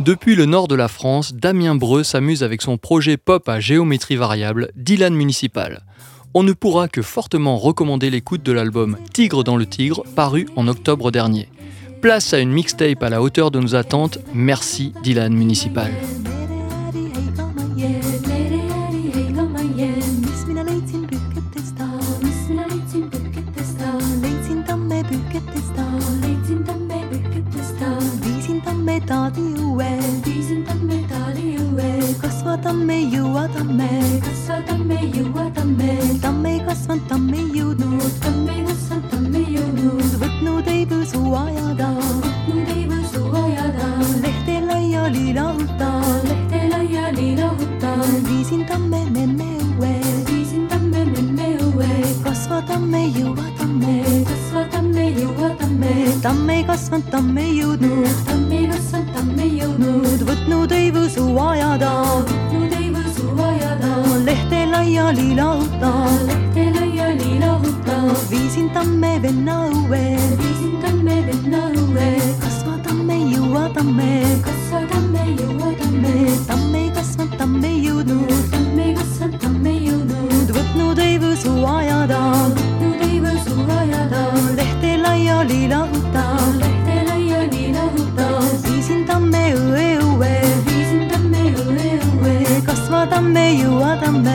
Depuis le nord de la France, Damien Breu s'amuse avec son projet pop à géométrie variable, Dylan Municipal. On ne pourra que fortement recommander l'écoute de l'album Tigre dans le Tigre, paru en octobre dernier. Place à une mixtape à la hauteur de nos attentes, merci Dylan Municipal. taadi õue. viisin tamme taadi õue. kasva tamme, jõua tamme. kasva tamme, jõua tamme. tamme ei kasvanud, tamme ei jõudnud. tamme ei kasvanud, tamme ei jõudnud. võtnud ei põsu ajada. võtnud ei põsu ajada. lehte laia lila õhta. lehte laia lila õhta. viisin tamme memme õue kasva, tamm ei jõua, tamm ei kasva, tamm ei jõua, tamm ei. tamm ei kasvanud, tamm ei jõudnud, tamm ei kasvanud, tamm ei jõudnud, võtnud ei võsu ajada, võtnud ei võsu ajada, lehte laia lila õhta, lehte laia laiali lahuta. viisin tamme venna õue. viisin tamme venna õue. kasvatamme, jõuatamme. kasvatamme, jõuatamme. tamme kasvanud, tamme jõudnud. tamme kasvanud, tamme jõudnud. võtnud ei põsu ajada. võtnud ei põsu ajada. lehte laiali lahuta. lehte laiali lahuta. viisin tamme õue õue. viisin tamme õue õue. kasvatamme, jõuatamme. kasvatamme,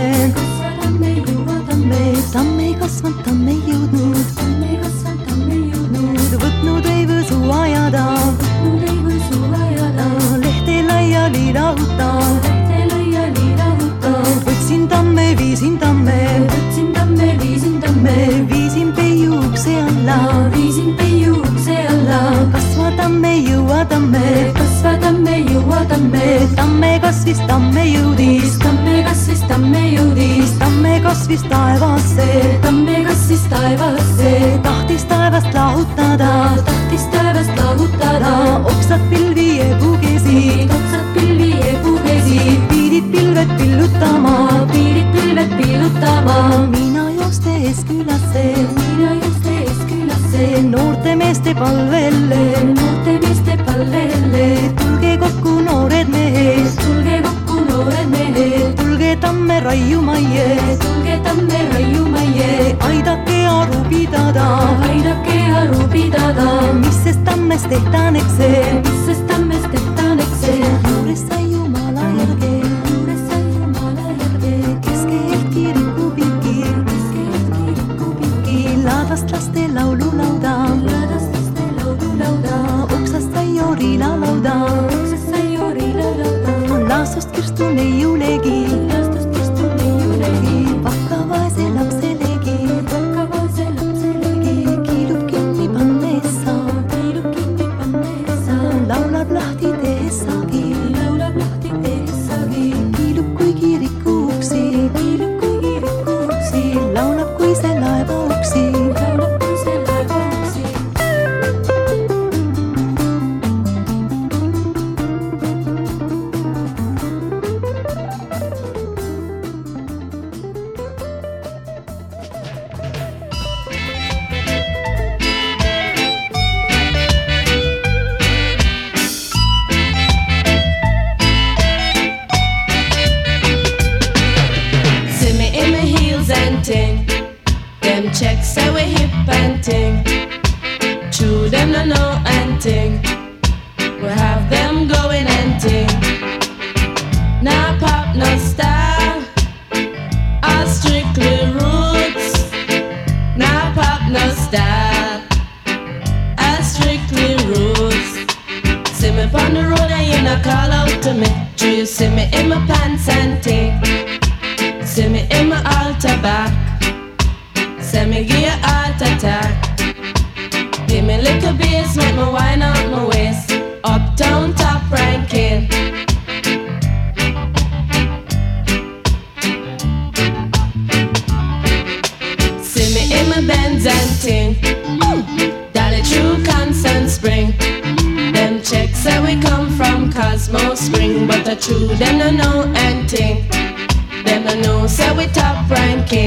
tamme kasvis taevasse. tamme kasvis taevasse. tahtis taevast lahutada. tahtis taevast lahutada. oksad pilvi ebukesid. oksad pilvi ebukesid. pidid pilved pillutama. pidid pilved pillutama. mina joostes külasse. mina joostes külasse. noorte meeste palvele. noorte meeste palvele. tulge kokku, noored mehed. tulge kokku, noored mehed. tulge tamme raiumaie. tulge tamme raiumaie. aidake aru pidada. aidake aru pidada. mis sest tammest tehtaneks see. mis sest tammest tehtaneks see. juures sai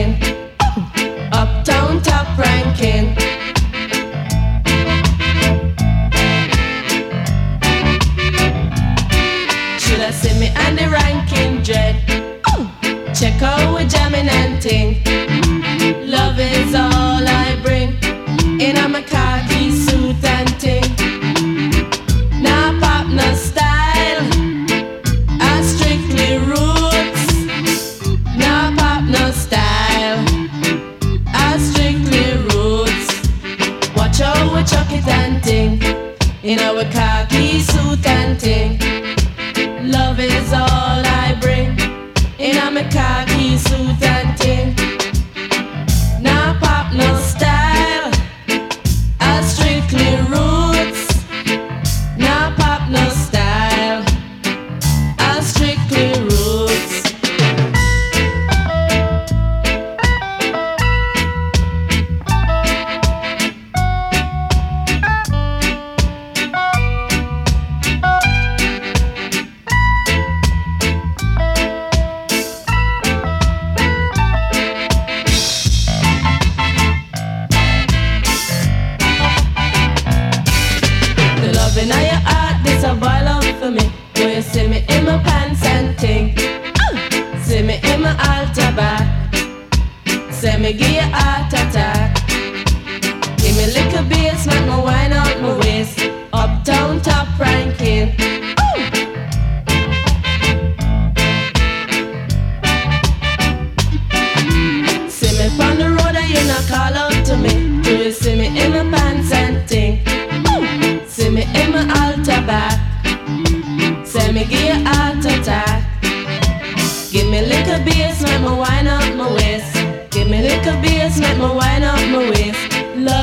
ranking. Uptown top ranking.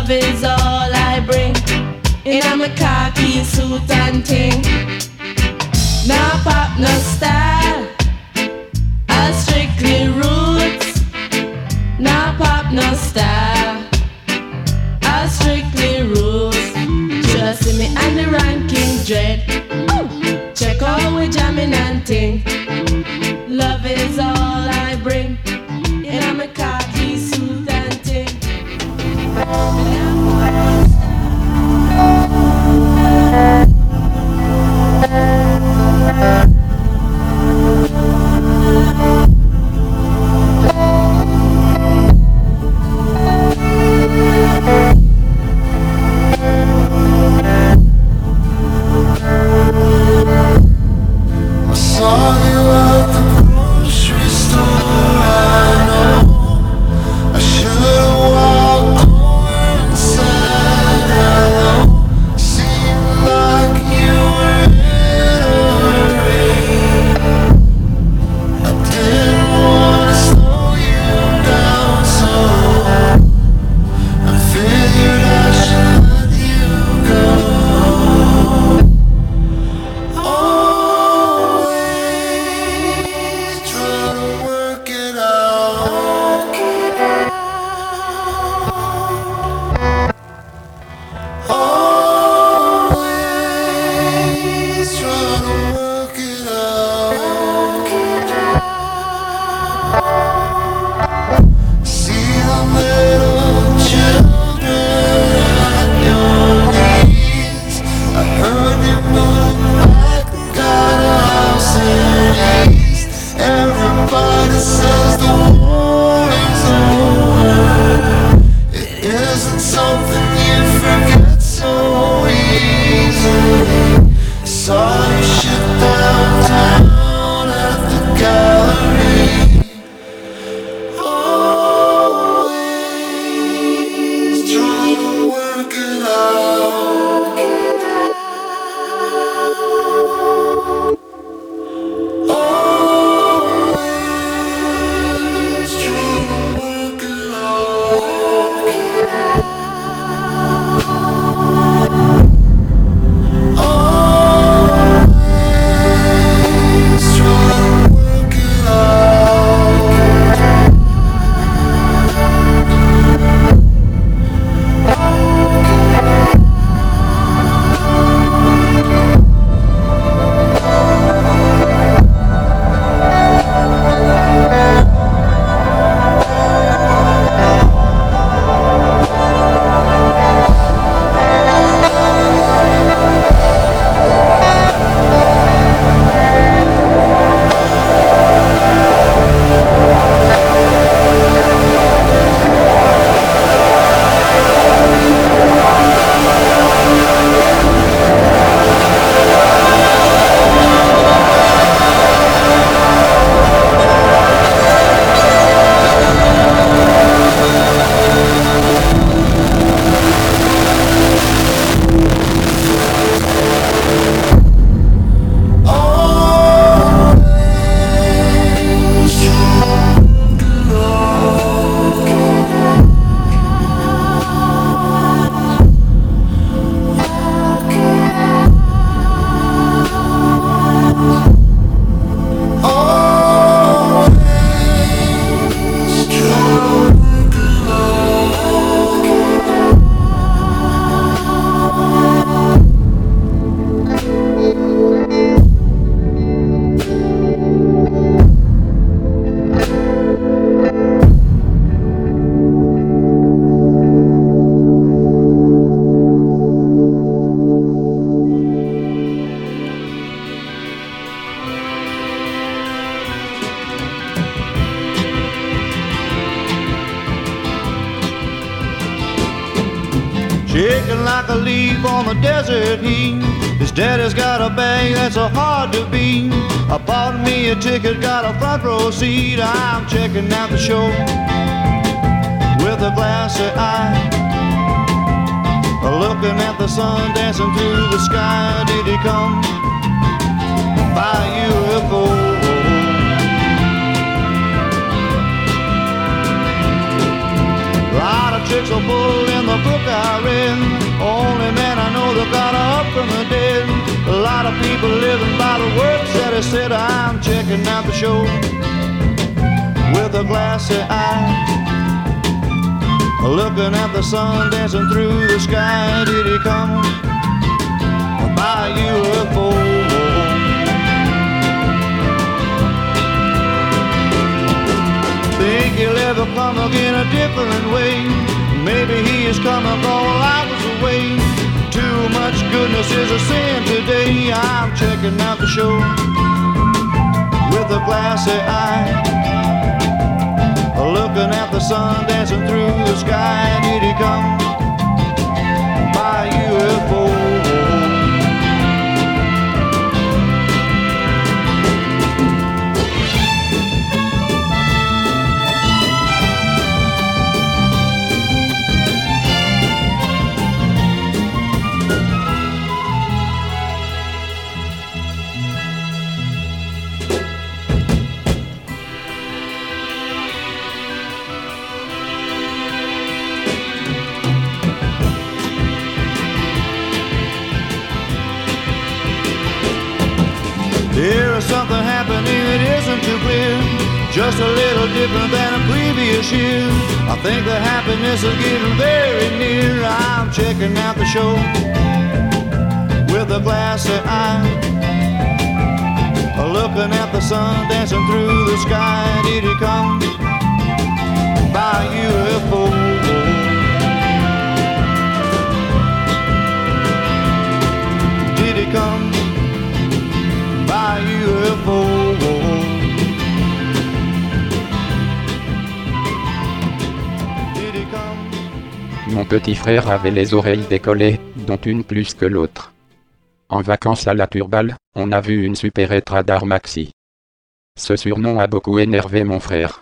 love is all I bring. In a cocky suit and ting. Show with a glassy eye. Looking at the sun dancing through the sky. Did he come by UFO? A lot of tricks are full in the book I read. Only man I know that got up from the dead. A lot of people living by the words that he said. I'm checking out the show a glassy eye. Looking at the sun dancing through the sky. Did he come by UFO? Think he'll ever come again a different way? Maybe he is coming all hours away. Too much goodness is a sin today. I'm checking out the show with a glassy eye. Looking at the sun dancing through the sky. Did he come by UFO? Just a little different than a previous year. I think the happiness is getting very near. I'm checking out the show with a glassy eye. Looking at the sun dancing through the sky. Did he come by UFO? Did he come Mon petit frère avait les oreilles décollées, dont une plus que l'autre. En vacances à la Turbale, on a vu une super radar maxi. Ce surnom a beaucoup énervé mon frère.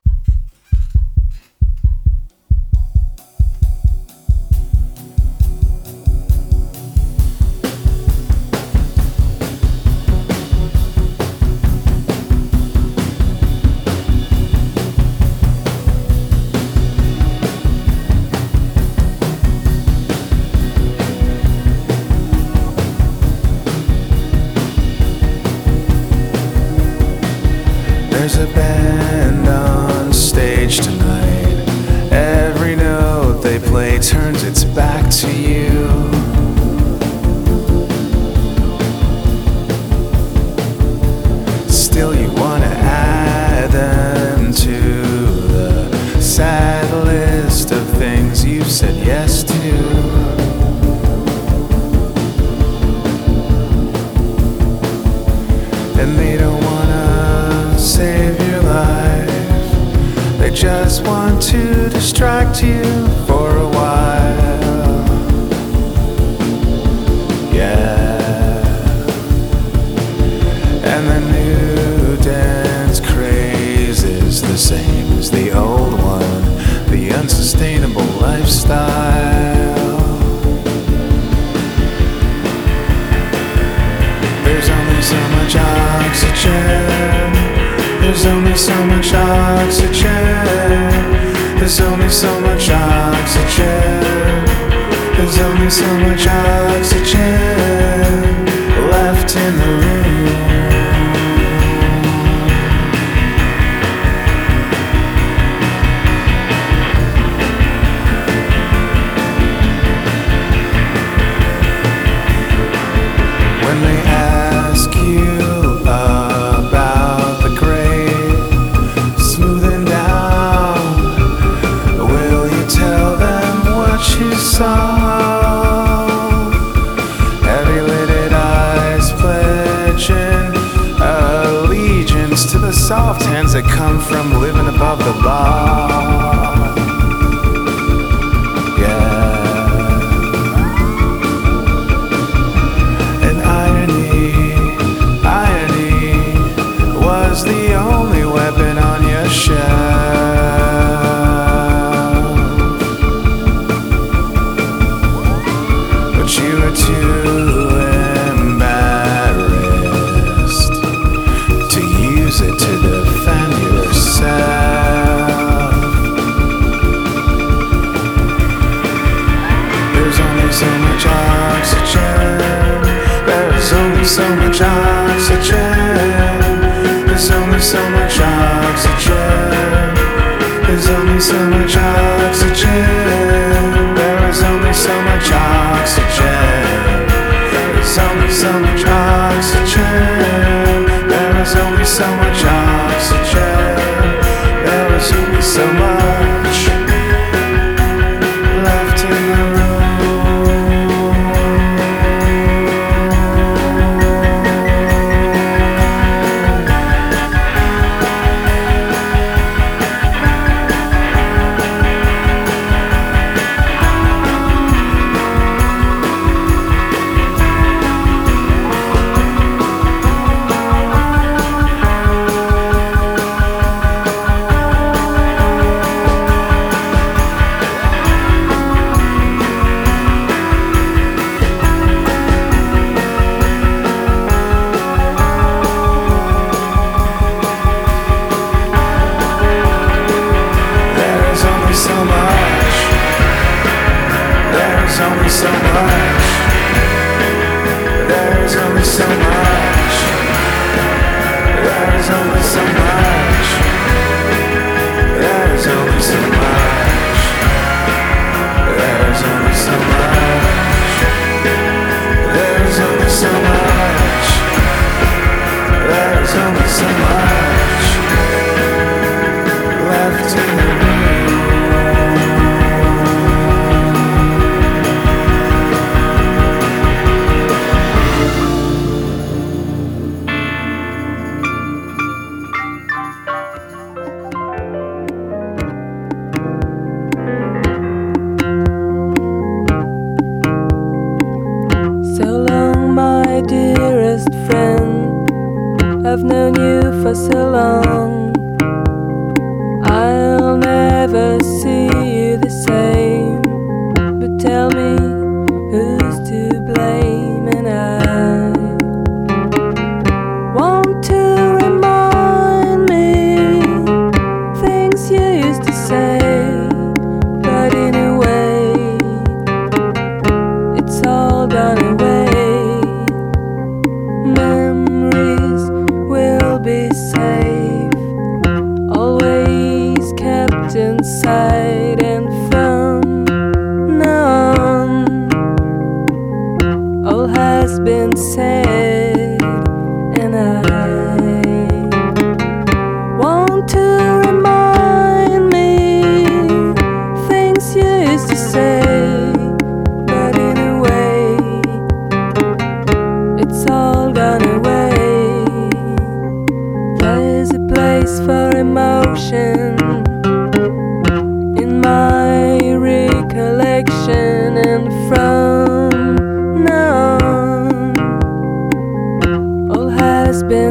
just want to distract you for a while. Yeah. And the new dance craze is the same as the old one, the unsustainable lifestyle. There's only so much oxygen. There's only so much oxygen. There's only so much oxygen. There's only so much oxygen left in the room. so much oxygen. There's only so much oxygen. There's only so much oxygen.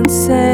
say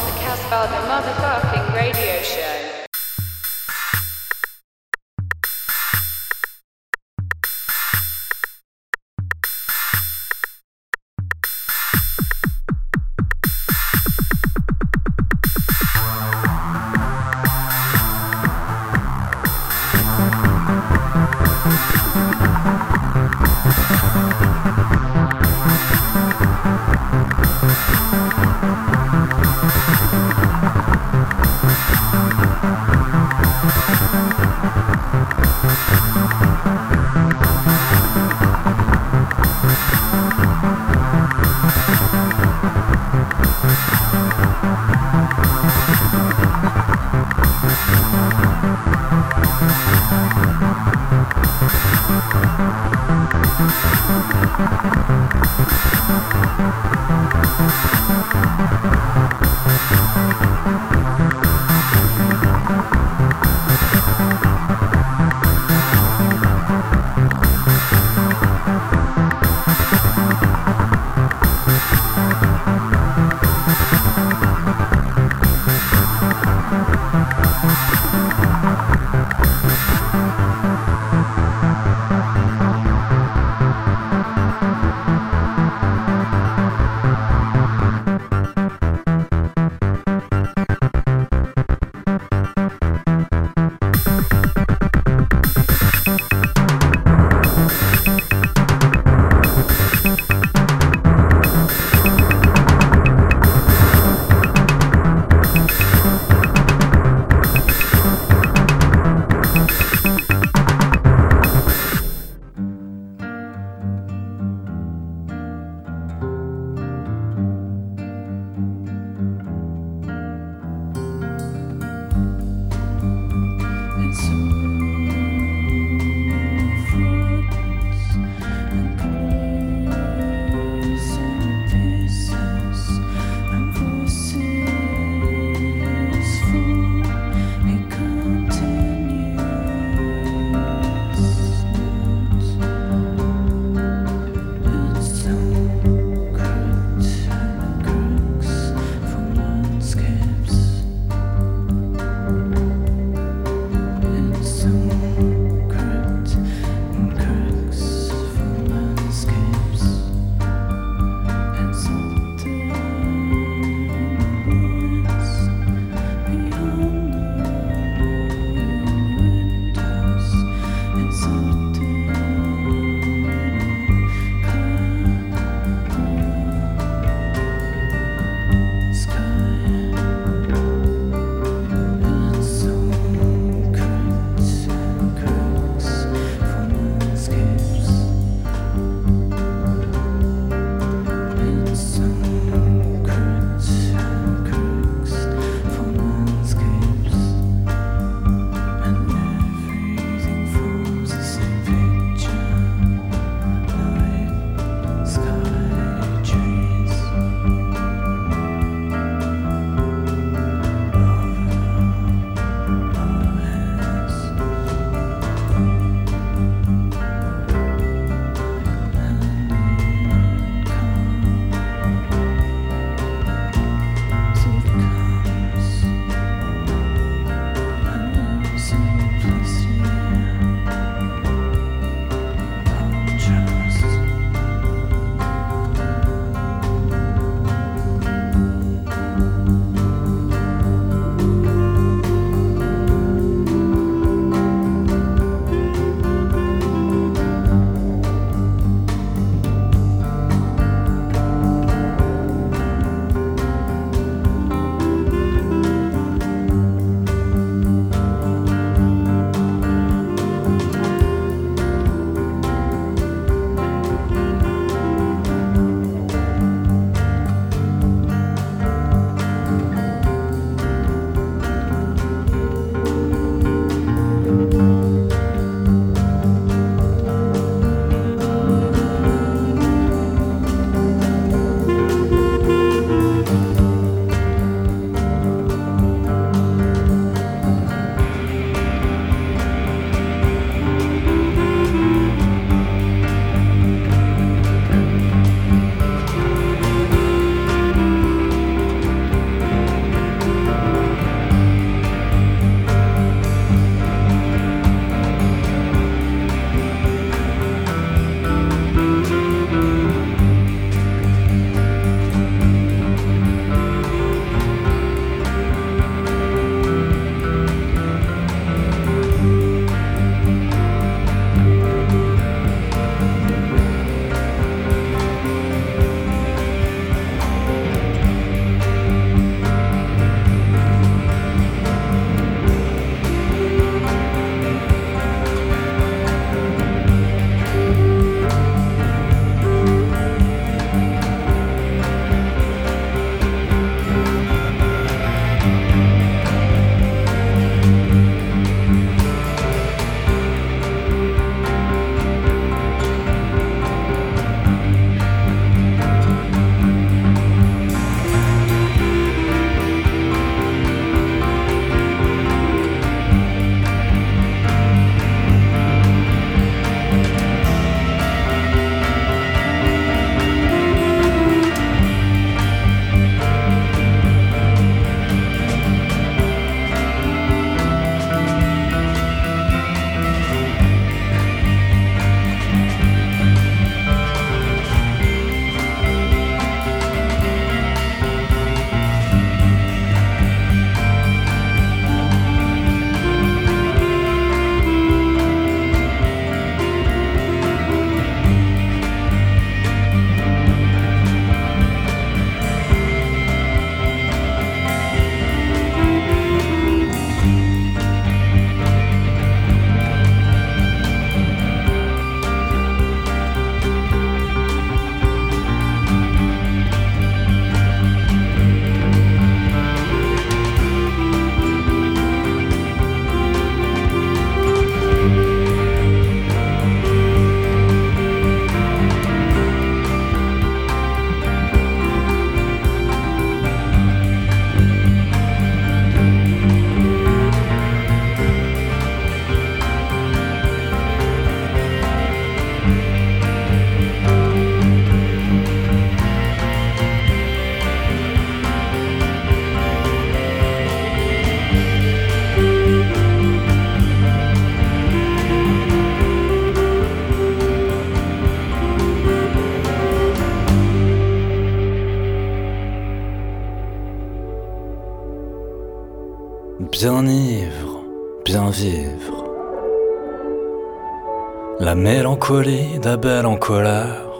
Mélancolie d'Abel en colère.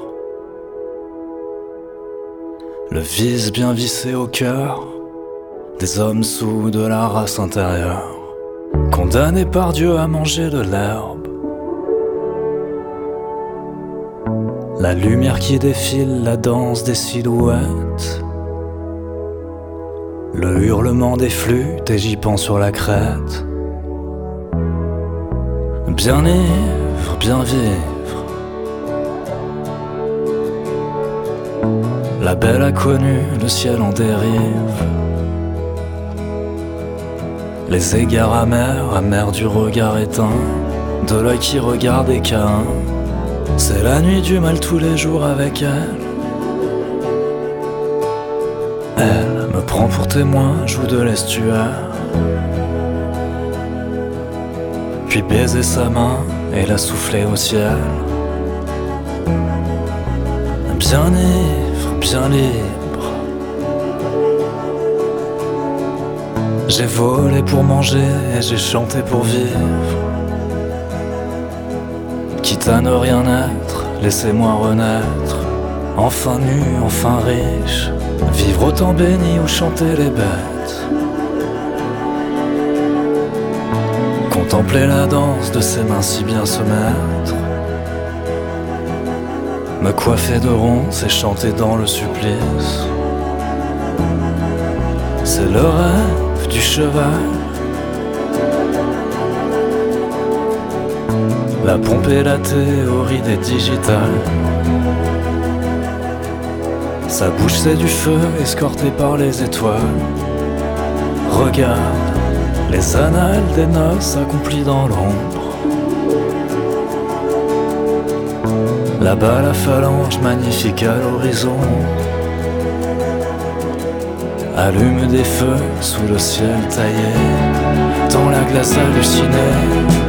Le vice bien vissé au cœur des hommes sous de la race intérieure, condamnés par Dieu à manger de l'herbe. La lumière qui défile, la danse des silhouettes. Le hurlement des flûtes et j'y pense sur la crête. Bien ivre, bien vivre. La belle a connu le ciel en dérive. Les égards amers, amers du regard éteint, de l'œil qui regarde et Caïn. C'est la nuit du mal tous les jours avec elle. Elle me prend pour témoin, joue de l'estuaire. Puis baiser sa main et la souffler au ciel. Bien ivre, bien libre. J'ai volé pour manger et j'ai chanté pour vivre. Quitte à ne rien être, laissez-moi renaître. Enfin nu, enfin riche. Vivre autant béni ou chanter les bêtes. Contempler la danse de ses mains si bien se mettre. Me coiffer de ronces et chanter dans le supplice. C'est le rêve du cheval. La pompe et la théorie des digitales. Sa bouche c'est du feu escorté par les étoiles. Regarde les annales des noces accomplies dans l'ombre. Là-bas la phalange magnifique à l'horizon. Allume des feux sous le ciel taillé, dans la glace hallucinée.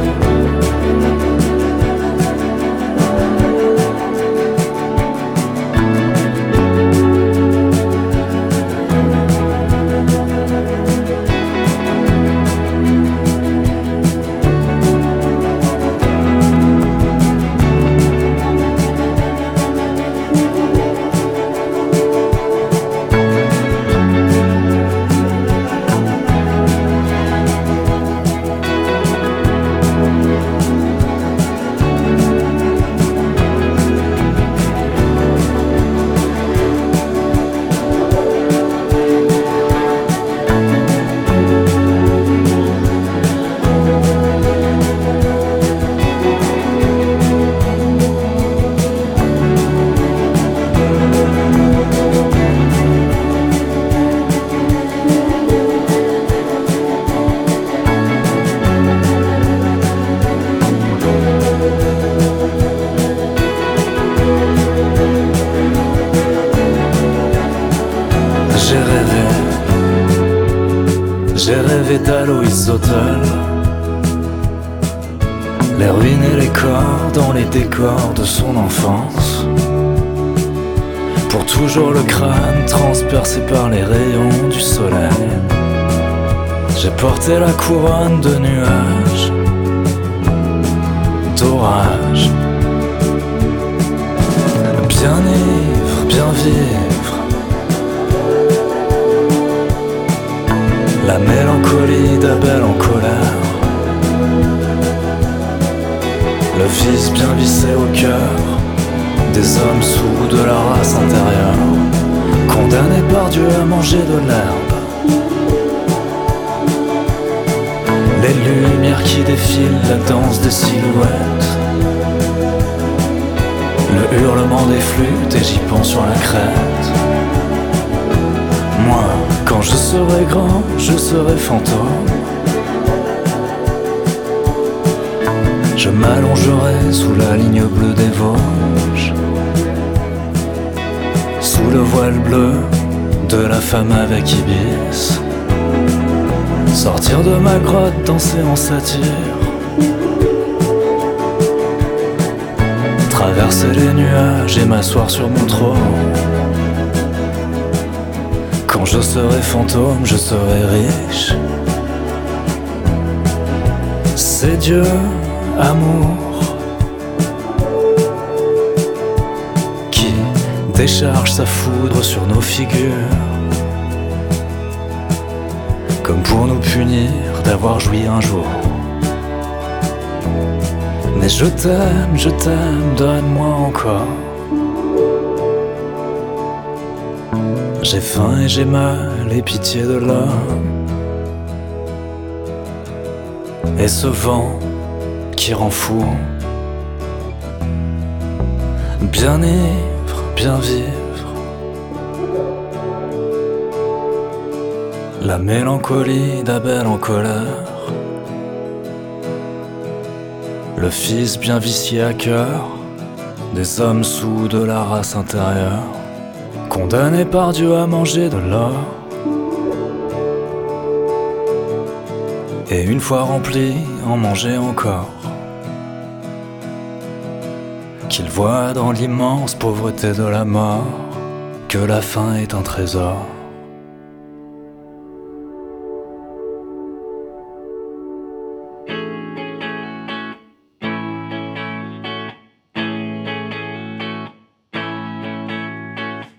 Vissé au cœur des hommes sous de la race intérieure, condamnés par Dieu à manger de l'herbe. Les lumières qui défilent, la danse des silhouettes. Le hurlement des flûtes et j'y pense sur la crête. Moi, quand je serai grand, je serai fantôme. Je m'allongerai sous la ligne bleue des Vosges. Sous le voile bleu de la femme avec Ibis. Sortir de ma grotte, danser en satire. Traverser les nuages et m'asseoir sur mon trône. Quand je serai fantôme, je serai riche. C'est Dieu, amour, qui décharge sa foudre sur nos figures, comme pour nous punir d'avoir joui un jour. Mais je t'aime, je t'aime, donne-moi encore. J'ai faim et j'ai mal et pitié de l'homme. Et ce vent qui rend fou. Bien ivre, bien vivre. La mélancolie d'Abel en colère. Le fils bien vicié à cœur des hommes sous de la race intérieure, condamnés par Dieu à manger de l'or. Et une fois rempli, en manger encore. Voit dans l'immense pauvreté de la mort que la faim est un trésor.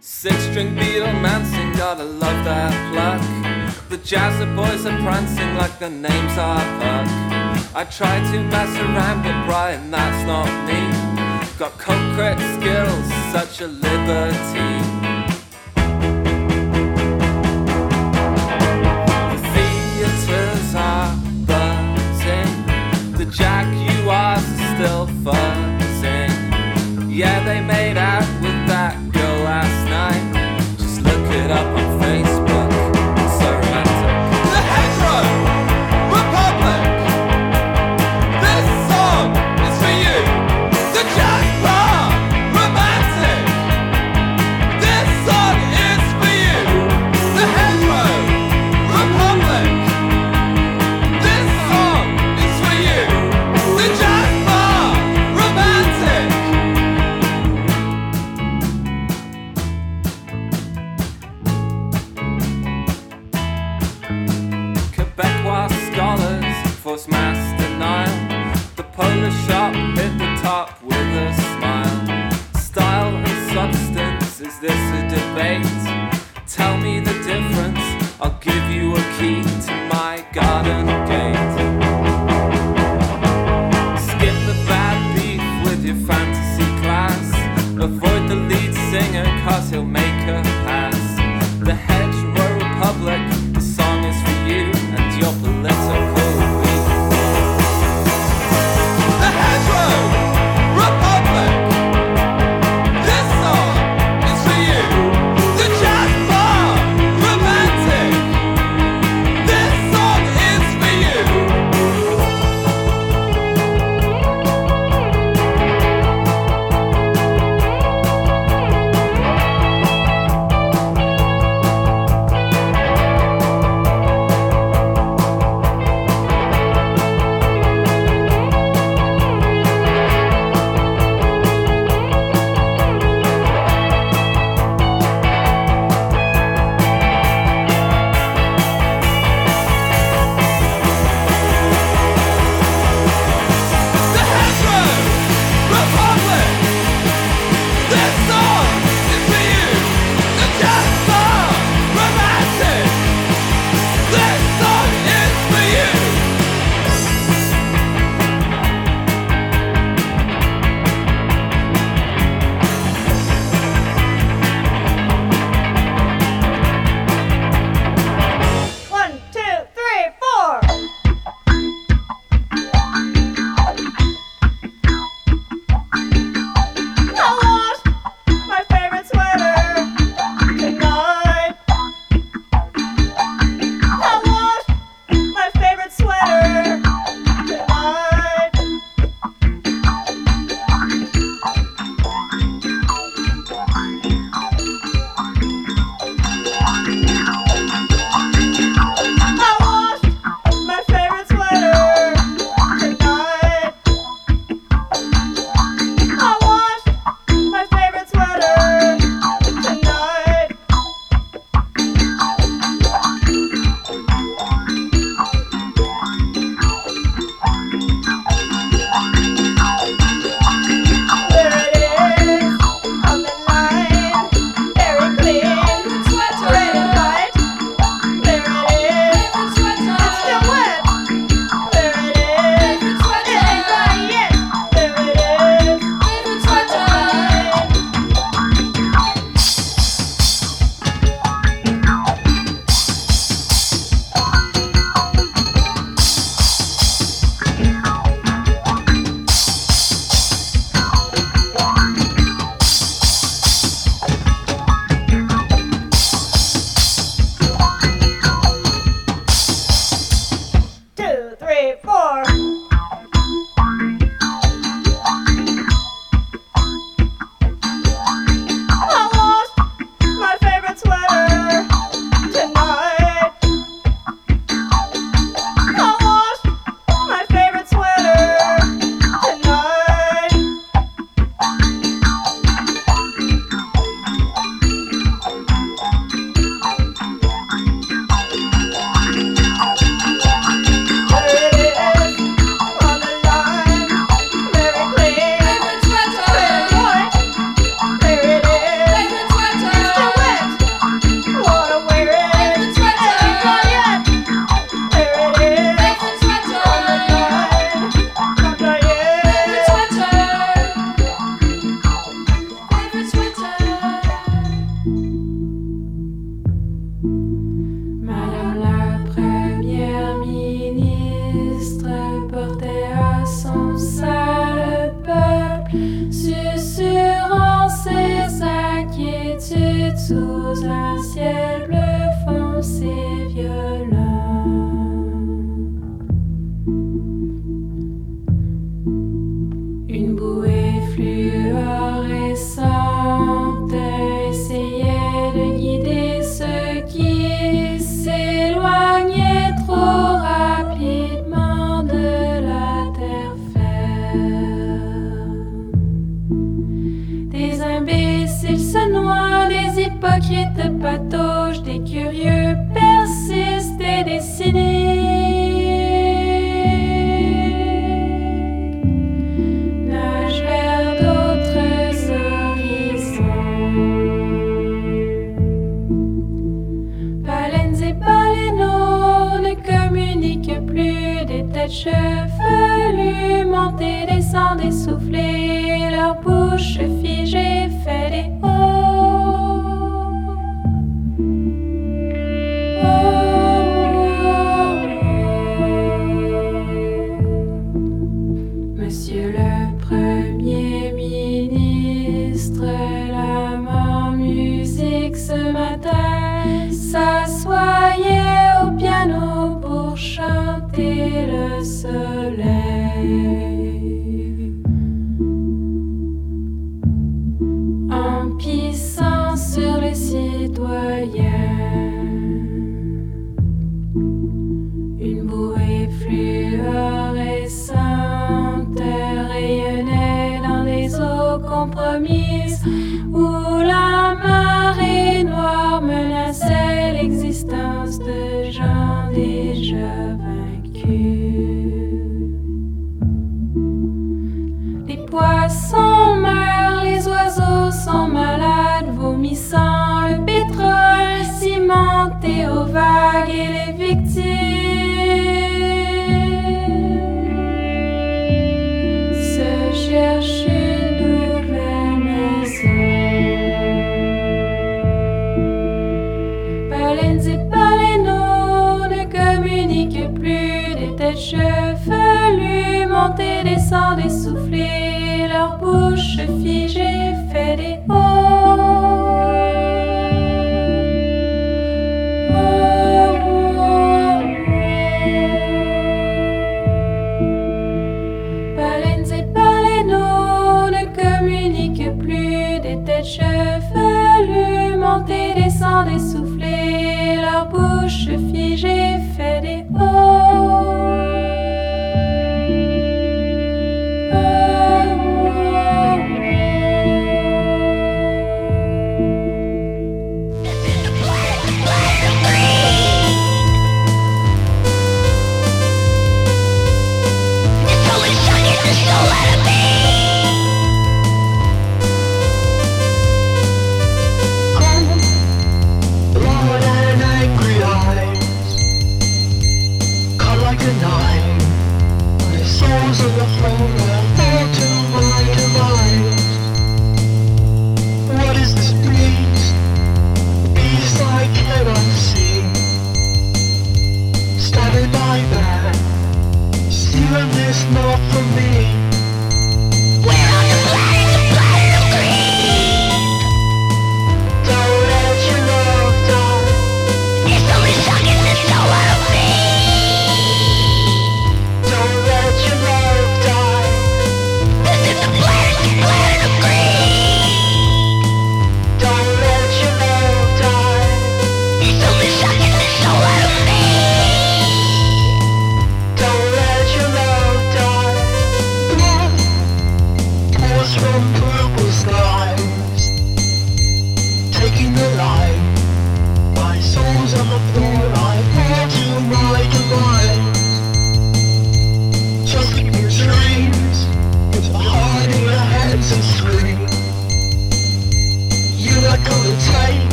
Six string Beatle mancing, gotta love that pluck. The jazzer boys are prancing like their names are Puck. I try to mess around, but Brian, that's not me. Got concrete skills, such a liberty. Force mass denial. The Polish shop hit the top with a smile. Style and substance, is this a debate?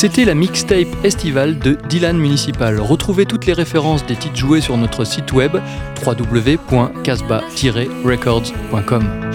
C'était la mixtape estivale de Dylan Municipal. Retrouvez toutes les références des titres joués sur notre site web www.casba-records.com.